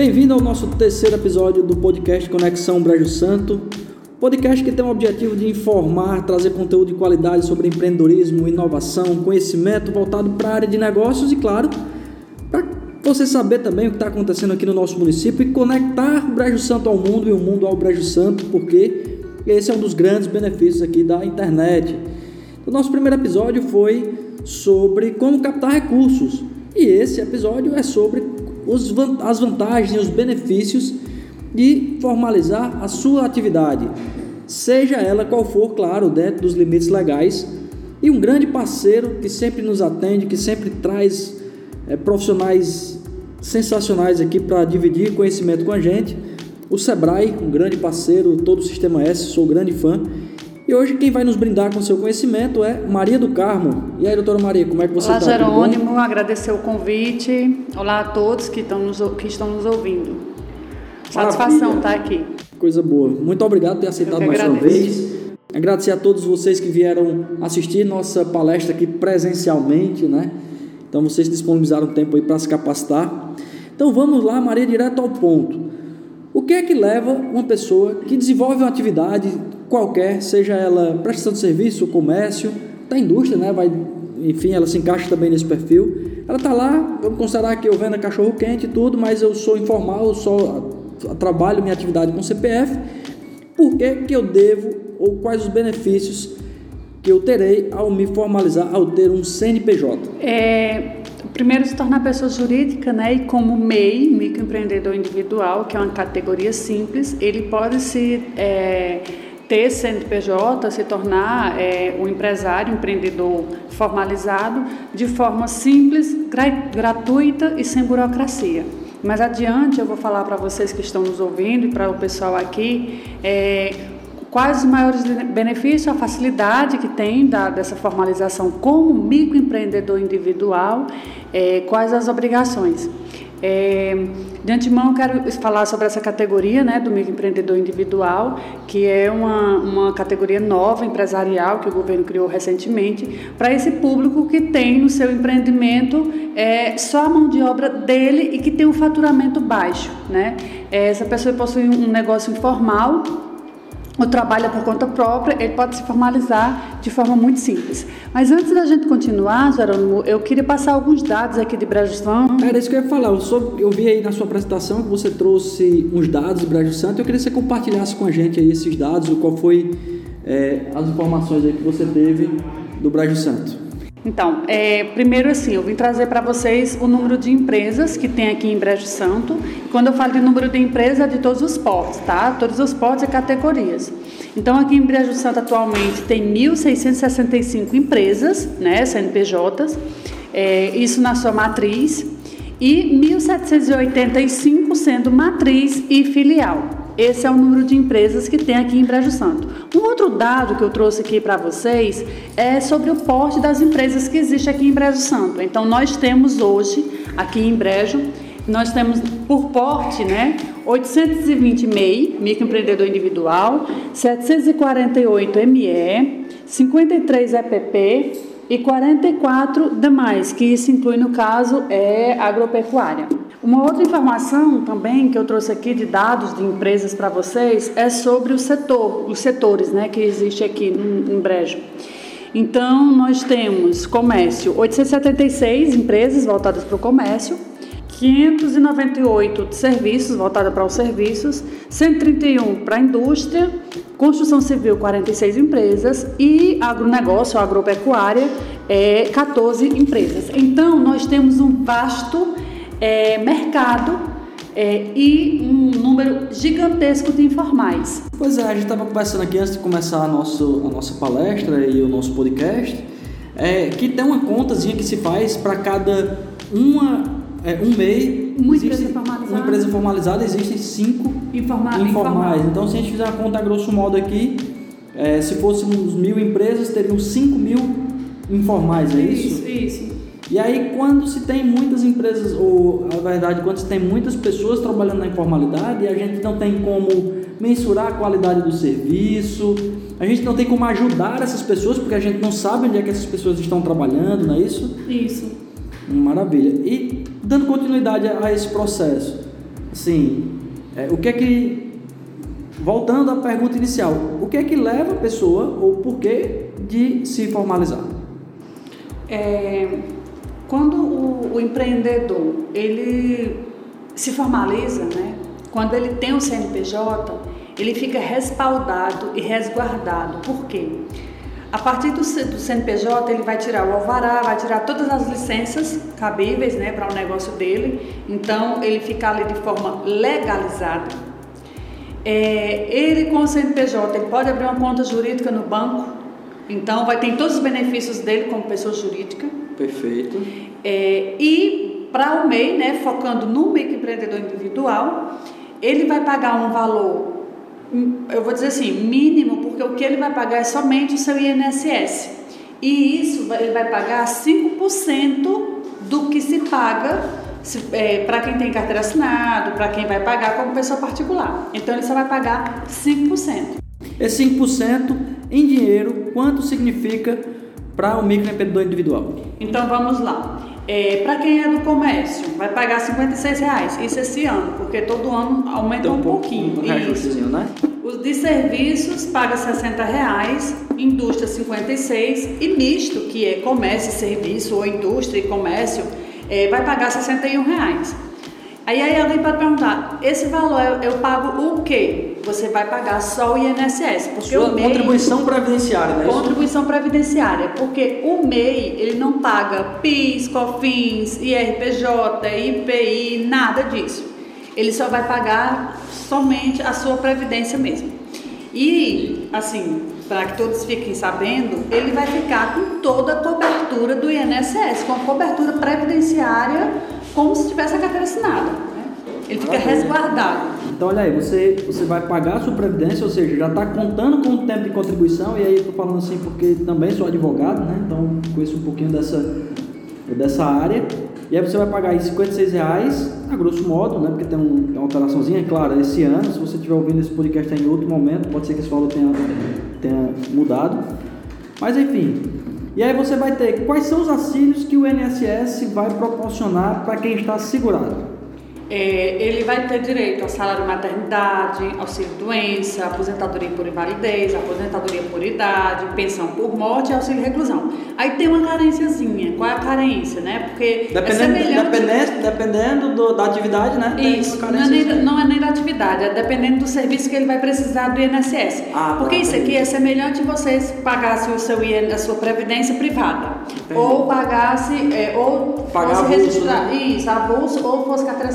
Bem-vindo ao nosso terceiro episódio do podcast Conexão Brejo Santo. Podcast que tem o objetivo de informar, trazer conteúdo de qualidade sobre empreendedorismo, inovação, conhecimento voltado para a área de negócios e, claro, para você saber também o que está acontecendo aqui no nosso município e conectar o Brejo Santo ao mundo e o mundo ao Brejo Santo, porque esse é um dos grandes benefícios aqui da internet. O nosso primeiro episódio foi sobre como captar recursos e esse episódio é sobre os, as vantagens e os benefícios de formalizar a sua atividade, seja ela qual for, claro, dentro dos limites legais. E um grande parceiro que sempre nos atende, que sempre traz é, profissionais sensacionais aqui para dividir conhecimento com a gente. O Sebrae, um grande parceiro, todo o Sistema S, sou grande fã. E hoje quem vai nos brindar com seu conhecimento é Maria do Carmo. E aí, doutora Maria, como é que você está? Olá, Jerônimo, agradecer o convite. Olá a todos que estão nos, que estão nos ouvindo. Satisfação estar tá aqui. Coisa boa. Muito obrigado por ter aceitado mais uma vez. Agradecer a todos vocês que vieram assistir nossa palestra aqui presencialmente, né? Então vocês disponibilizaram tempo aí para se capacitar. Então vamos lá, Maria, direto ao ponto. O que é que leva uma pessoa que desenvolve uma atividade qualquer, seja ela prestação de serviço, comércio, da indústria, né? Vai, enfim, ela se encaixa também nesse perfil. Ela está lá, vamos considerar que eu vendo cachorro quente e tudo, mas eu sou informal, eu só trabalho minha atividade com CPF, por que, que eu devo ou quais os benefícios que eu terei ao me formalizar, ao ter um CNPJ? É, primeiro se tornar pessoa jurídica, né? E como MEI, microempreendedor individual, que é uma categoria simples, ele pode se é, ter CNPJ, se tornar é, um empresário, um empreendedor formalizado de forma simples, gratuita e sem burocracia. Mais adiante eu vou falar para vocês que estão nos ouvindo e para o pessoal aqui é, quais os maiores benefícios, a facilidade que tem da, dessa formalização como microempreendedor individual, é, quais as obrigações. É, de antemão, quero falar sobre essa categoria né, do microempreendedor individual, que é uma, uma categoria nova, empresarial, que o governo criou recentemente, para esse público que tem no seu empreendimento é, só a mão de obra dele e que tem um faturamento baixo. Né? É, essa pessoa possui um negócio informal ou trabalha por conta própria, ele pode se formalizar de forma muito simples. Mas antes da gente continuar, Jerônimo, eu queria passar alguns dados aqui de Brejo Santo. Era isso que eu ia falar. Eu, sou, eu vi aí na sua apresentação que você trouxe uns dados de Brejo Santo. Eu queria que você compartilhasse com a gente aí esses dados, qual foi é, as informações aí que você teve do Brejo Santo. Então, é, primeiro assim, eu vim trazer para vocês o número de empresas que tem aqui em Brejo Santo. Quando eu falo de número de empresas, é de todos os portos, tá? Todos os portos e categorias. Então, aqui em Brejo Santo atualmente tem 1.665 empresas, né, CNPJs, é, isso na sua matriz, e 1.785 sendo matriz e filial. Esse é o número de empresas que tem aqui em Brejo Santo. Um outro dado que eu trouxe aqui para vocês é sobre o porte das empresas que existe aqui em Brejo Santo. Então, nós temos hoje, aqui em Brejo, nós temos por porte, né, 820 MEI, microempreendedor individual, 748 ME, 53 EPP e 44 demais, que isso inclui, no caso, é agropecuária. Uma outra informação também que eu trouxe aqui de dados de empresas para vocês é sobre o setor, os setores né, que existe aqui em Brejo. Então, nós temos comércio, 876 empresas voltadas para o comércio, 598 de serviços, voltadas para os serviços, 131 para a indústria, construção civil, 46 empresas e agronegócio, agropecuária, é, 14 empresas. Então, nós temos um vasto é, mercado é, e um número gigantesco de informais. Pois é, a gente estava conversando aqui antes de começar a, nosso, a nossa palestra e o nosso podcast, é, que tem uma contazinha que se faz para cada uma, é, um MEI. Uma empresa formalizada. Uma empresa formalizada, existem cinco Informa informais. informais. Então, se a gente fizer a conta a grosso modo aqui, é, se fôssemos mil empresas, teriam cinco mil informais, é isso? Isso, isso. E aí, quando se tem muitas empresas, ou na verdade, quando se tem muitas pessoas trabalhando na informalidade, a gente não tem como mensurar a qualidade do serviço, a gente não tem como ajudar essas pessoas, porque a gente não sabe onde é que essas pessoas estão trabalhando, não é isso? Isso. Maravilha. E dando continuidade a esse processo, Sim. É, o que é que. Voltando à pergunta inicial, o que é que leva a pessoa, ou por que, de se formalizar? É, quando o, o, empreendedor ele se formaliza, né? quando ele tem o CNPJ, ele fica respaldado e resguardado. Por quê? A partir do, do CNPJ, ele vai tirar o alvará, vai tirar todas as licenças cabíveis né, para o negócio dele. Então, ele fica ali de forma legalizada. É, ele, com o CNPJ, ele pode abrir uma conta jurídica no banco. Então, vai ter todos os benefícios dele como pessoa jurídica. Perfeito. É, e para o MEI, né, focando no microempreendedor individual, ele vai pagar um valor eu vou dizer assim, mínimo, porque o que ele vai pagar é somente o seu INSS. E isso ele vai pagar 5% do que se paga é, para quem tem carteira assinada, para quem vai pagar como pessoa particular. Então ele só vai pagar 5%. Esse 5% em dinheiro, quanto significa para o microempreendedor individual? Então vamos lá. É, para quem é do comércio, vai pagar 56 reais. Isso esse ano, porque todo ano aumenta então, um, pouquinho. Um Isso. Né? Os de serviços paga 60 reais, indústria 56 e misto, que é comércio e serviço, ou indústria e comércio, é, vai pagar 61 reais. Aí, aí alguém pode perguntar, esse valor eu, eu pago o quê? Você vai pagar só o INSS. Porque Sua o MEI, contribuição previdenciária, né? Contribuição previdenciária, porque o MEI ele não paga PIS, COFINS, IRPJ, IPI, nada disso. Ele só vai pagar somente a sua previdência mesmo. E, assim, para que todos fiquem sabendo, ele vai ficar com toda a cobertura do INSS, com a cobertura previdenciária como se tivesse a carteira assinada. Ele fica resguardado. Então, olha aí, você, você vai pagar a sua previdência, ou seja, já está contando com o tempo de contribuição, e aí estou falando assim porque também sou advogado, né? Então conheço um pouquinho dessa, dessa área. E aí você vai pagar aí 56 reais, a grosso modo, né? Porque tem, um, tem uma alteraçãozinha, claro, esse ano, se você estiver ouvindo esse podcast em outro momento, pode ser que esse valor tenha, tenha mudado. Mas enfim, e aí você vai ter quais são os auxílios que o INSS vai proporcionar para quem está segurado. É, ele vai ter direito ao salário maternidade, auxílio doença, aposentadoria por invalidez, aposentadoria por idade, pensão por morte e auxílio reclusão. Aí tem uma carênciazinha. Qual é a carência, né? Porque é dependendo, é dependendo, dependendo do, da atividade, né? Isso, não é, nem, não é, nem, da atividade, é dependendo do serviço que ele vai precisar do INSS. Ah, Porque tá, isso aqui é semelhante vocês pagassem o seu IN, a sua previdência privada. Entendi. Ou pagasse, é, ou Pagar fosse registrar, né? isso, a bolsa, ou fosse carteira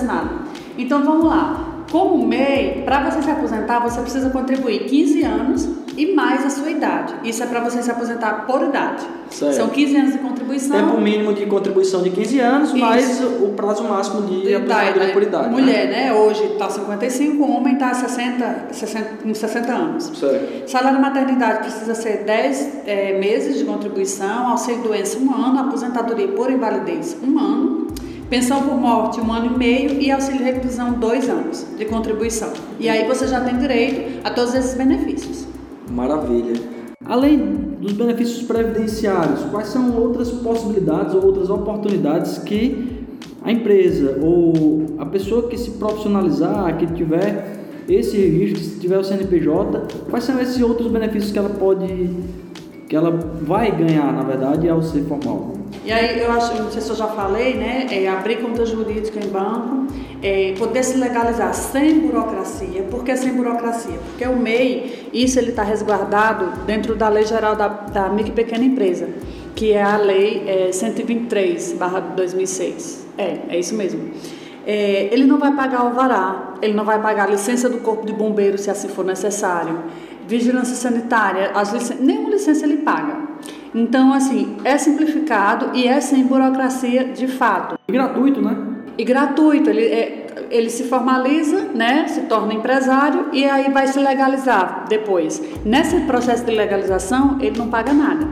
então vamos lá. Como MEI, para você se aposentar, você precisa contribuir 15 anos e mais a sua idade. Isso é para você se aposentar por idade. Certo. São 15 anos de contribuição. Tempo mínimo de contribuição de 15 anos, Isso. mais o prazo máximo de, de aposentadoria por idade. Mulher, né? né? Hoje está 55, o homem está 60, 60, com 60 anos. Certo. Salário de maternidade precisa ser 10 é, meses de contribuição, auxílio doença um ano, aposentadoria por invalidez um ano Pensão por morte, um ano e meio e auxílio reclusão, dois anos de contribuição. E aí você já tem direito a todos esses benefícios. Maravilha. Além dos benefícios previdenciários, quais são outras possibilidades ou outras oportunidades que a empresa ou a pessoa que se profissionalizar, que tiver esse registro, que tiver o CNPJ, quais são esses outros benefícios que ela pode, que ela vai ganhar, na verdade, ao ser formal? E aí eu acho, não sei se eu já falei, né? É abrir conta jurídica em banco, é, poder se legalizar sem burocracia. Por que sem burocracia? Porque o MEI, isso ele está resguardado dentro da Lei Geral da, da Micro e Pequena Empresa, que é a Lei é, 123/2006. É, é isso mesmo. É, ele não vai pagar alvará, ele não vai pagar licença do corpo de bombeiro se assim for necessário, vigilância sanitária, as licen nenhuma licença ele paga. Então, assim, é simplificado e é sem burocracia de fato. E gratuito, né? E gratuito, ele, é, ele se formaliza, né, se torna empresário e aí vai se legalizar depois. Nesse processo de legalização, ele não paga nada.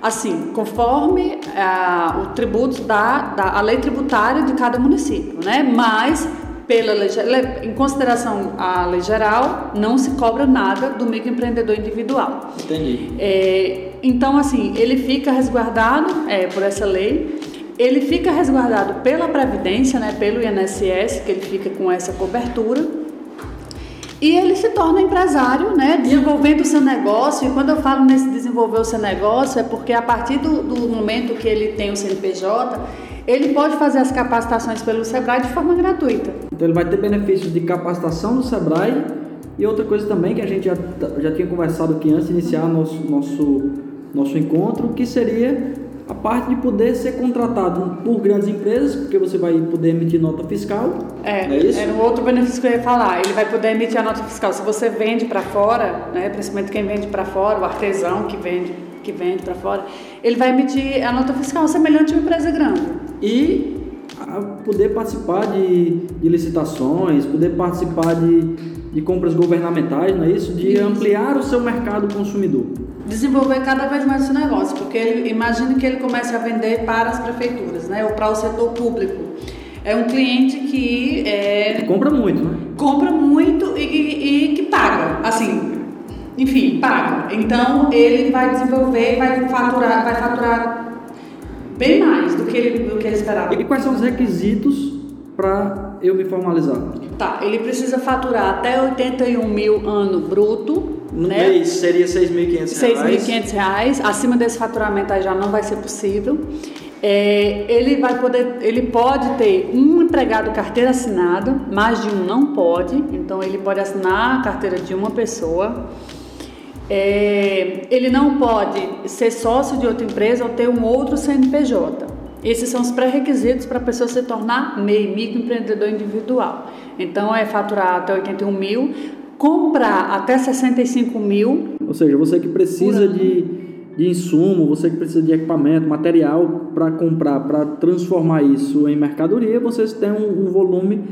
Assim, conforme ah, o tributo da, da a lei tributária de cada município, né? Mas pela lei, em consideração à lei geral, não se cobra nada do microempreendedor individual. Entendi. É, então, assim, ele fica resguardado é, por essa lei ele fica resguardado pela Previdência, né, pelo INSS, que ele fica com essa cobertura. E ele se torna empresário, né, desenvolvendo o seu negócio. E quando eu falo nesse desenvolver o seu negócio, é porque a partir do, do momento que ele tem o CNPJ, ele pode fazer as capacitações pelo Sebrae de forma gratuita. Então ele vai ter benefícios de capacitação no Sebrae e outra coisa também que a gente já, já tinha conversado aqui antes de iniciar nosso, nosso, nosso encontro, que seria a parte de poder ser contratado por grandes empresas, porque você vai poder emitir nota fiscal. É, é isso? era um outro benefício que eu ia falar. Ele vai poder emitir a nota fiscal. Se você vende para fora, né, principalmente quem vende para fora, o artesão que vende, que vende para fora, ele vai emitir a nota fiscal semelhante a uma empresa grande. E poder participar de, de licitações, poder participar de, de compras governamentais, não é isso? De isso. ampliar o seu mercado consumidor desenvolver cada vez mais esse negócio, porque ele imagine que ele comece a vender para as prefeituras, né, ou para o setor público. É um cliente que é, compra muito, né? Compra muito e, e, e, que paga, assim, enfim, paga. Então ele vai desenvolver, vai faturar, vai faturar bem mais do que ele, do que ele esperava. E quais são os requisitos para eu me formalizar? Tá, ele precisa faturar até 81 mil ano bruto no né? mês seria 6.500 reais. Acima desse faturamento aí já não vai ser possível. É, ele vai poder, ele pode ter um empregado carteira assinada, mais de um não pode. Então ele pode assinar a carteira de uma pessoa. É, ele não pode ser sócio de outra empresa ou ter um outro CNPJ. Esses são os pré-requisitos para a pessoa se tornar MEI, microempreendedor individual. Então é faturar até 81 mil, comprar até 65 mil. Ou seja, você que precisa de, de insumo, você que precisa de equipamento, material para comprar, para transformar isso em mercadoria, vocês têm um, um, volume,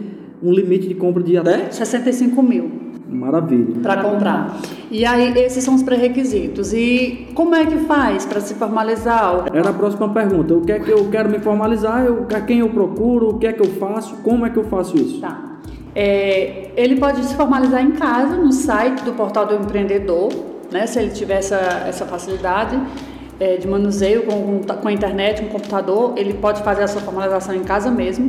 um limite de compra de até 65 mil. Maravilha. Para comprar. E aí, esses são os pré-requisitos. E como é que faz para se formalizar? Era a próxima pergunta. O que é que eu quero me formalizar? Eu, a quem eu procuro? O que é que eu faço? Como é que eu faço isso? Tá. É, ele pode se formalizar em casa, no site do Portal do Empreendedor, né, se ele tiver essa, essa facilidade é, de manuseio com, com a internet, com o computador, ele pode fazer a sua formalização em casa mesmo.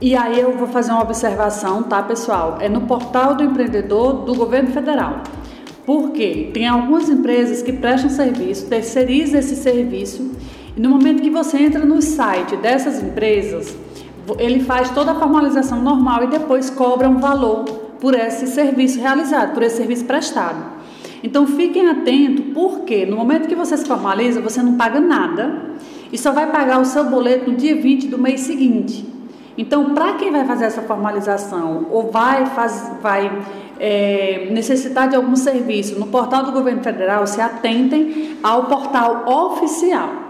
E aí eu vou fazer uma observação, tá, pessoal? É no Portal do Empreendedor do Governo Federal. Porque tem algumas empresas que prestam serviço, terceirizam esse serviço, e no momento que você entra no site dessas empresas, ele faz toda a formalização normal e depois cobra um valor por esse serviço realizado, por esse serviço prestado. Então fiquem atentos, porque no momento que você se formaliza, você não paga nada e só vai pagar o seu boleto no dia 20 do mês seguinte. Então, para quem vai fazer essa formalização ou vai, faz, vai é, necessitar de algum serviço no portal do governo federal, se atentem ao portal oficial.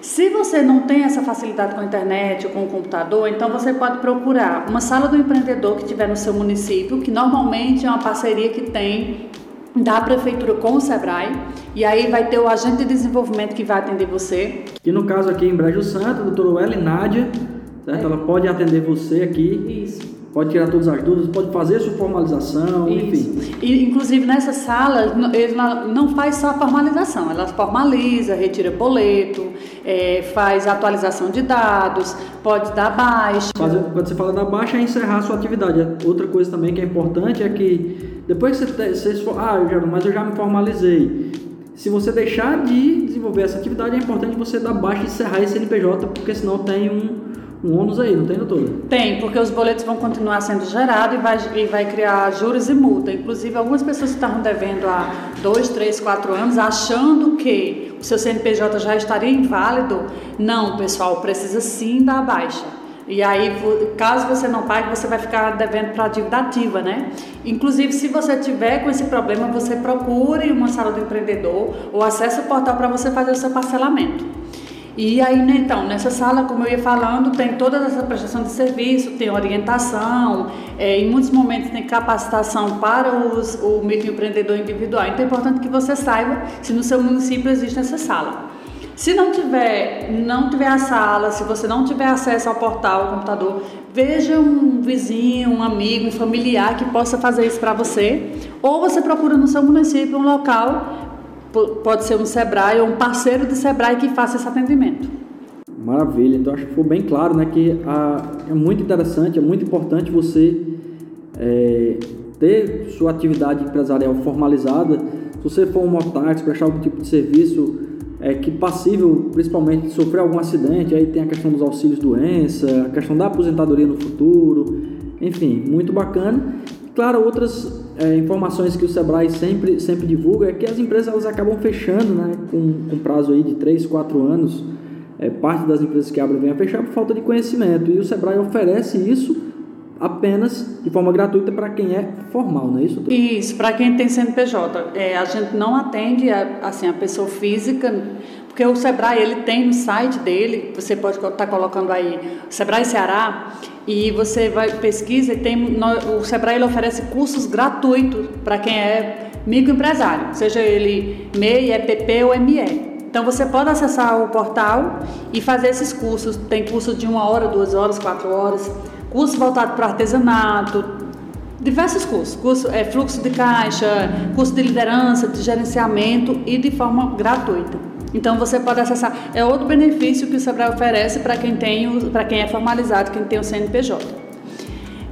Se você não tem essa facilidade com a internet ou com o computador, então você pode procurar uma sala do empreendedor que tiver no seu município, que normalmente é uma parceria que tem da prefeitura com o Sebrae, e aí vai ter o agente de desenvolvimento que vai atender você. E no caso aqui em Brejo Santo, a doutora Welly Nádia, certo? É. Ela pode atender você aqui. Isso pode tirar todas as dúvidas, pode fazer sua formalização, Isso. enfim. E, inclusive nessa sala, ele não faz só a formalização, ela formaliza, retira boleto, é, faz atualização de dados, pode dar baixa. Fazer, quando você fala da baixa, é encerrar a sua atividade. Outra coisa também que é importante é que depois que você, você for, ah, eu já, mas eu já me formalizei. Se você deixar de desenvolver essa atividade, é importante você dar baixa e encerrar esse NPJ, porque senão tem um um ônus aí, não tem, doutor? Tem, porque os boletos vão continuar sendo gerados e vai, e vai criar juros e multa. Inclusive, algumas pessoas que estavam devendo há dois, três, quatro anos, achando que o seu CNPJ já estaria inválido. Não, pessoal, precisa sim dar baixa. E aí, caso você não pague, você vai ficar devendo para a dívida ativa, né? Inclusive, se você tiver com esse problema, você procure uma sala do empreendedor ou acesse o portal para você fazer o seu parcelamento. E aí, né, então, nessa sala, como eu ia falando, tem toda essa prestação de serviço, tem orientação, é, em muitos momentos tem capacitação para os, o microempreendedor individual. Então é importante que você saiba se no seu município existe essa sala. Se não tiver, não tiver a sala, se você não tiver acesso ao portal, ao computador, veja um vizinho, um amigo, um familiar que possa fazer isso para você, ou você procura no seu município um local pode ser um Sebrae ou um parceiro de Sebrae que faça esse atendimento. Maravilha, então acho que ficou bem claro né, que a, é muito interessante, é muito importante você é, ter sua atividade empresarial formalizada. Se você for um mototáxi, prestar algum tipo de serviço é, que passível, principalmente, de sofrer algum acidente, aí tem a questão dos auxílios doença, a questão da aposentadoria no futuro, enfim, muito bacana. Claro, outras é, informações que o Sebrae sempre, sempre divulga é que as empresas elas acabam fechando né, com, com prazo aí de 3, 4 anos. É, parte das empresas que abrem vem a fechar por falta de conhecimento. E o Sebrae oferece isso apenas de forma gratuita para quem é formal, não é isso? Doutor? Isso, para quem tem CNPJ. É, a gente não atende a, assim, a pessoa física, porque o Sebrae ele tem no site dele, você pode estar tá colocando aí Sebrae Ceará, e você vai pesquisa e tem o Sebrae ele oferece cursos gratuitos para quem é microempresário, seja ele MEI, EPP ou ME. Então você pode acessar o portal e fazer esses cursos. Tem curso de uma hora, duas horas, quatro horas, curso voltado para artesanato, diversos cursos, curso é, fluxo de caixa, curso de liderança, de gerenciamento e de forma gratuita. Então você pode acessar. É outro benefício que o Sebrae oferece para quem tem, para quem é formalizado, quem tem o CNPJ.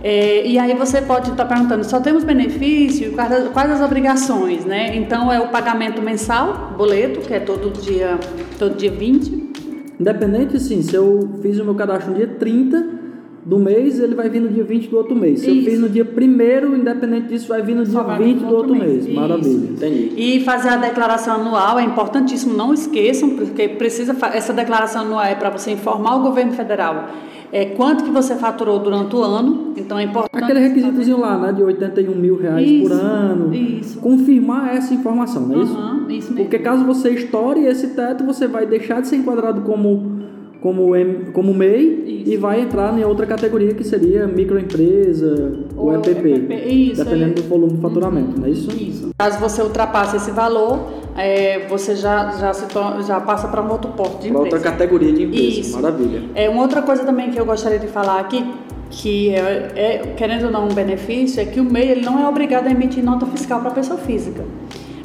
É, e aí você pode estar perguntando, só temos benefício? Quais, quais as obrigações, né? Então é o pagamento mensal, boleto, que é todo dia, todo dia 20. Independente, sim, se eu fiz o meu cadastro no dia 30, do mês, ele vai vir no dia 20 do outro mês. Se Isso. eu fiz no dia 1 independente disso, vai vir no dia vai 20 do outro mês. mês. Maravilha, entendi. E fazer a declaração anual é importantíssimo, não esqueçam, porque precisa essa declaração anual é para você informar o governo federal é, quanto que você faturou durante o ano, então é importante... Aquele requisitozinho lá, né, de 81 mil reais isso, por ano. Isso. Confirmar essa informação, não é uhum, isso? Isso mesmo. Porque caso você estoure esse teto, você vai deixar de ser enquadrado como como, M, como MEI Isso. e vai entrar em outra categoria que seria microempresa ou, EPP, EPP. Isso, dependendo é. do volume do faturamento, não é isso? Isso. Caso você ultrapasse esse valor, é, você já, já, se já passa para um outro porte de pra empresa. outra categoria de empresa, isso. maravilha. É, uma outra coisa também que eu gostaria de falar aqui, que é, é, querendo ou não um benefício, é que o MEI ele não é obrigado a emitir nota fiscal para pessoa física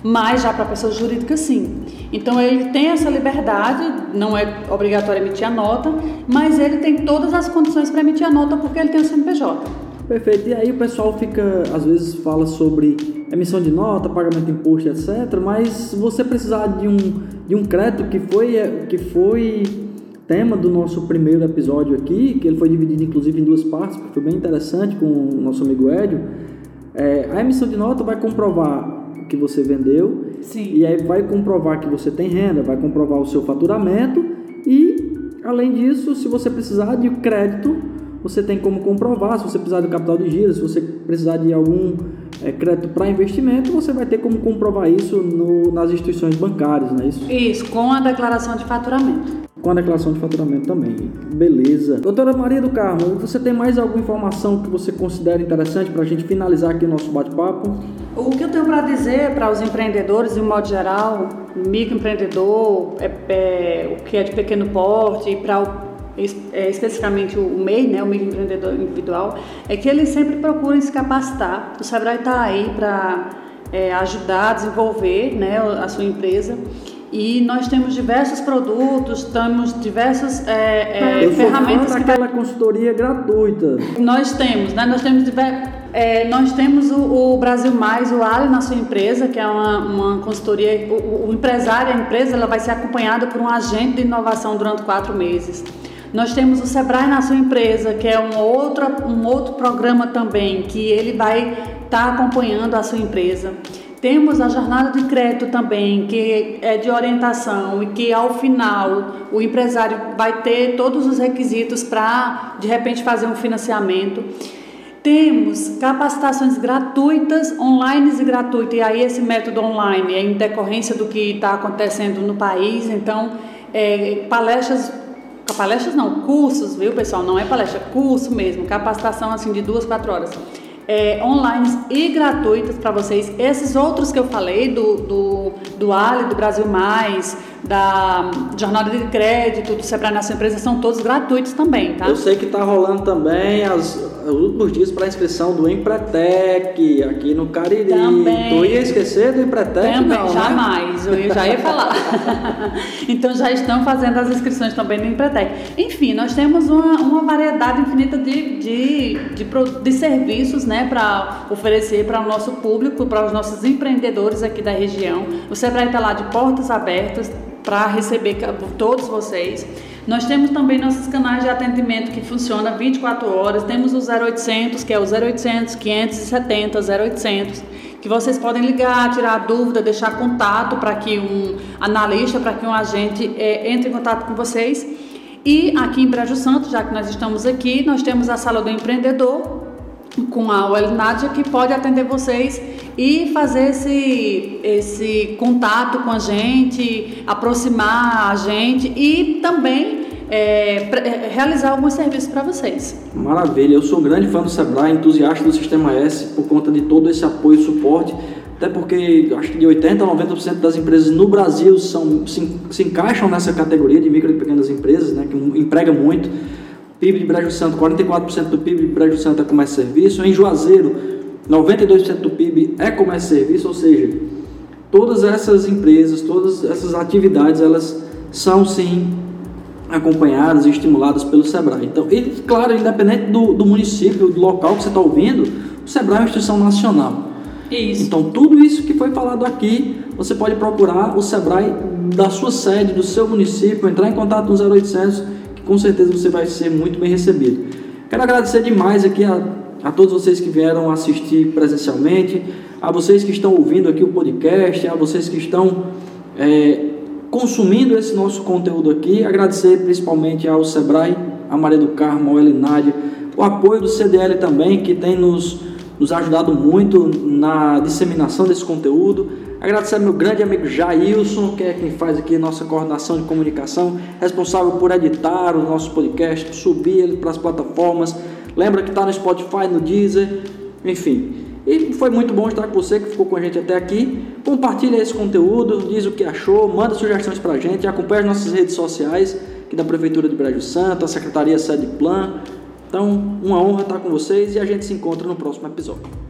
mas já para pessoa jurídica sim. Então ele tem essa liberdade, não é obrigatório emitir a nota, mas ele tem todas as condições para emitir a nota porque ele tem o CNPJ. Perfeito. E aí o pessoal fica, às vezes, fala sobre emissão de nota, pagamento de imposto, etc. Mas você precisar de um, de um crédito que foi, que foi tema do nosso primeiro episódio aqui, que ele foi dividido inclusive em duas partes, que foi bem interessante com o nosso amigo Edio, é, a emissão de nota vai comprovar que você vendeu. Sim. E aí vai comprovar que você tem renda, vai comprovar o seu faturamento e, além disso, se você precisar de crédito, você tem como comprovar. Se você precisar do capital de giro, se você precisar de algum é, crédito para investimento, você vai ter como comprovar isso no, nas instituições bancárias, não é isso? Isso, com a declaração de faturamento com a declaração de faturamento também. Beleza. Doutora Maria do Carmo, você tem mais alguma informação que você considera interessante para a gente finalizar aqui o nosso bate-papo? O que eu tenho para dizer para os empreendedores, de um modo geral, microempreendedor, é, é, o que é de pequeno porte, e para o é, especificamente o MEI, né, o microempreendedor individual, é que eles sempre procuram se capacitar. O Sebrae está aí para é, ajudar a desenvolver né, a sua empresa e nós temos diversos produtos, temos diversas é, é, ferramentas. que aquela consultoria gratuita. Nós temos, né? Nós temos é, nós temos o, o, Brasil Mais, o Ali na sua empresa, que é uma, uma consultoria. O, o, empresário, a empresa, ela vai ser acompanhada por um agente de inovação durante quatro meses. Nós temos o Sebrae na sua empresa, que é um outro, um outro programa também, que ele vai estar tá acompanhando a sua empresa. Temos a jornada de crédito também, que é de orientação e que ao final o empresário vai ter todos os requisitos para de repente fazer um financiamento. Temos capacitações gratuitas, online e gratuitas, e aí esse método online é em decorrência do que está acontecendo no país, então é, palestras, palestras não, cursos, viu pessoal, não é palestra, curso mesmo, capacitação assim de duas, quatro horas é, online e gratuitas para vocês. Esses outros que eu falei, do, do do Ali, do Brasil Mais, da Jornada de Crédito, do Sebrae Nação Empresa, são todos gratuitos também, tá? Eu sei que está rolando também as, os últimos dias para inscrição do Empretec aqui no Cariri. Também. Tu ia esquecer do Empretec? Também, não, né? jamais, né? eu já ia falar. então já estão fazendo as inscrições também no Empretec. Enfim, nós temos uma, uma variedade infinita de, de, de, de serviços né, para oferecer para o nosso público, para os nossos empreendedores aqui da região. O Sebrae está lá de portas abertas para receber todos vocês. Nós temos também nossos canais de atendimento que funciona 24 horas. Temos o 0800, que é o 0800 570 0800, que vocês podem ligar, tirar dúvida, deixar contato para que um analista, para que um agente é, entre em contato com vocês. E aqui em Brejo Santo, já que nós estamos aqui, nós temos a Sala do Empreendedor, com a UL Nádia, que pode atender vocês e fazer esse, esse contato com a gente, aproximar a gente e também é, é realizar alguns serviços para vocês. Maravilha, eu sou um grande fã do Sebrae, entusiasta do Sistema S por conta de todo esse apoio e suporte, até porque acho que de 80% a 90% das empresas no Brasil são, se, se encaixam nessa categoria de micro e pequenas empresas, né, que emprega muito. PIB de Brejo Santo, 44% do PIB de Brejo Santo é comércio e serviço. Em Juazeiro, 92% do PIB é comércio e serviço, ou seja, todas essas empresas, todas essas atividades, elas são sim acompanhadas e estimuladas pelo SEBRAE. Então, e, claro, independente do, do município, do local que você está ouvindo, o SEBRAE é uma instituição nacional. Isso. Então, tudo isso que foi falado aqui, você pode procurar o SEBRAE da sua sede, do seu município, entrar em contato no 0800 com certeza você vai ser muito bem recebido. Quero agradecer demais aqui a, a todos vocês que vieram assistir presencialmente, a vocês que estão ouvindo aqui o podcast, a vocês que estão é, consumindo esse nosso conteúdo aqui. Agradecer principalmente ao Sebrae, a Maria do Carmo, a Elinádia, o apoio do CDL também, que tem nos, nos ajudado muito na disseminação desse conteúdo. Agradecer ao meu grande amigo Jailson, que é quem faz aqui a nossa coordenação de comunicação, responsável por editar o nosso podcast, subir ele para as plataformas. Lembra que está no Spotify, no Deezer, enfim. E foi muito bom estar com você que ficou com a gente até aqui. Compartilha esse conteúdo, diz o que achou, manda sugestões para a gente, acompanha as nossas redes sociais, aqui da Prefeitura de Brejo Santo, a Secretaria Sede Plan. Então, uma honra estar com vocês e a gente se encontra no próximo episódio.